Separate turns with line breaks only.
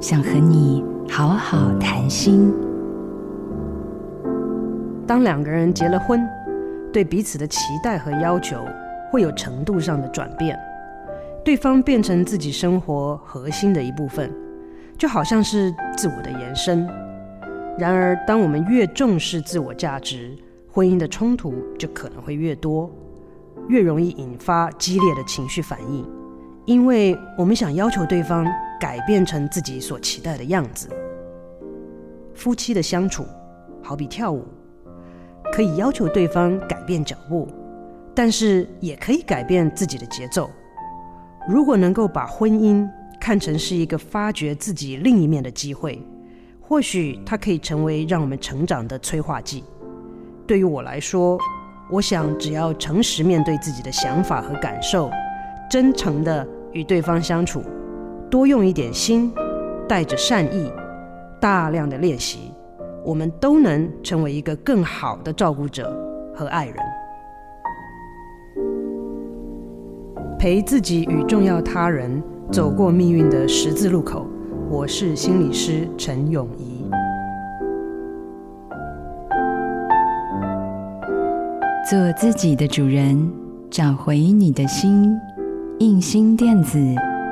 想和你好好谈心。
当两个人结了婚，对彼此的期待和要求会有程度上的转变，对方变成自己生活核心的一部分，就好像是自我的延伸。然而，当我们越重视自我价值，婚姻的冲突就可能会越多，越容易引发激烈的情绪反应，因为我们想要求对方。改变成自己所期待的样子。夫妻的相处好比跳舞，可以要求对方改变脚步，但是也可以改变自己的节奏。如果能够把婚姻看成是一个发掘自己另一面的机会，或许它可以成为让我们成长的催化剂。对于我来说，我想只要诚实面对自己的想法和感受，真诚地与对方相处。多用一点心，带着善意，大量的练习，我们都能成为一个更好的照顾者和爱人，陪自己与重要他人走过命运的十字路口。我是心理师陈永仪。
做自己的主人，找回你的心。印心电子。